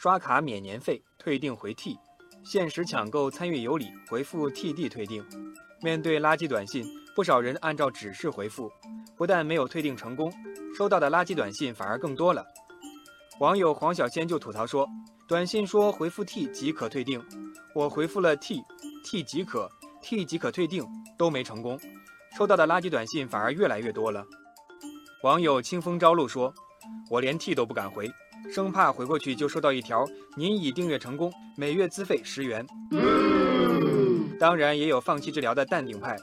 刷卡免年费，退订回 T，限时抢购参与有礼，回复 TD 退订。面对垃圾短信，不少人按照指示回复，不但没有退订成功，收到的垃圾短信反而更多了。网友黄小仙就吐槽说：“短信说回复 T 即可退订，我回复了 T，T 即可，T 即可退订，都没成功，收到的垃圾短信反而越来越多了。”网友清风朝露说：“我连 T 都不敢回，生怕回过去就收到一条‘您已订阅成功，每月资费十元’。”当然也有放弃治疗的淡定派。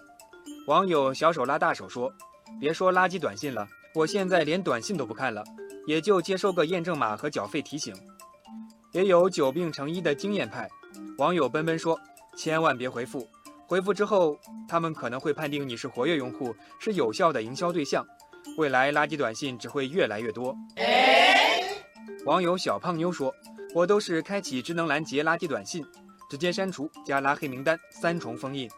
网友小手拉大手说：“别说垃圾短信了，我现在连短信都不看了。”也就接收个验证码和缴费提醒，也有久病成医的经验派。网友奔奔说：“千万别回复，回复之后他们可能会判定你是活跃用户，是有效的营销对象，未来垃圾短信只会越来越多。”网友小胖妞说：“我都是开启智能拦截垃圾短信，直接删除加拉黑名单，三重封印。”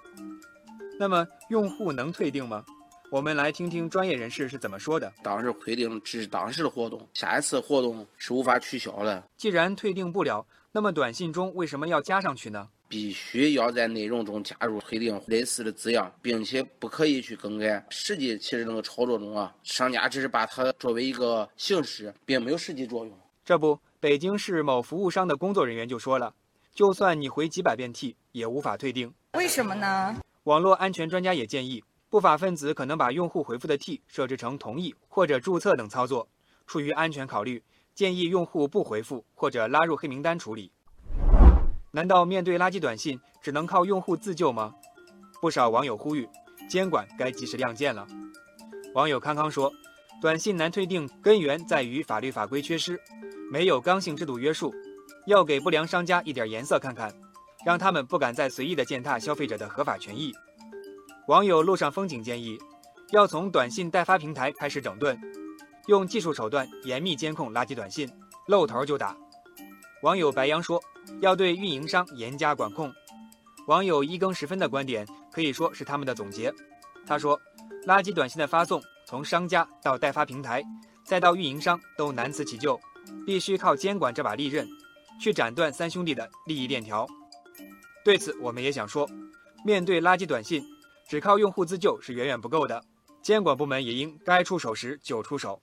那么用户能退订吗？我们来听听专业人士是怎么说的。当时退订只是当时的活动，下一次活动是无法取消的。既然退订不了，那么短信中为什么要加上去呢？必须要在内容中加入退订类似的字样，并且不可以去更改。实际其实那个操作中啊，商家只是把它作为一个形式，并没有实际作用。这不，北京市某服务商的工作人员就说了，就算你回几百遍 T，也无法退订。为什么呢？网络安全专家也建议。不法分子可能把用户回复的 T 设置成同意或者注册等操作，出于安全考虑，建议用户不回复或者拉入黑名单处理。难道面对垃圾短信只能靠用户自救吗？不少网友呼吁，监管该及时亮剑了。网友康康说，短信难退订根源在于法律法规缺失，没有刚性制度约束，要给不良商家一点颜色看看，让他们不敢再随意的践踏消费者的合法权益。网友路上风景建议，要从短信代发平台开始整顿，用技术手段严密监控垃圾短信，露头就打。网友白羊说，要对运营商严加管控。网友一更时分的观点可以说是他们的总结。他说，垃圾短信的发送从商家到代发平台，再到运营商都难辞其咎，必须靠监管这把利刃，去斩断三兄弟的利益链条。对此，我们也想说，面对垃圾短信。只靠用户自救是远远不够的，监管部门也应该出手时就出手。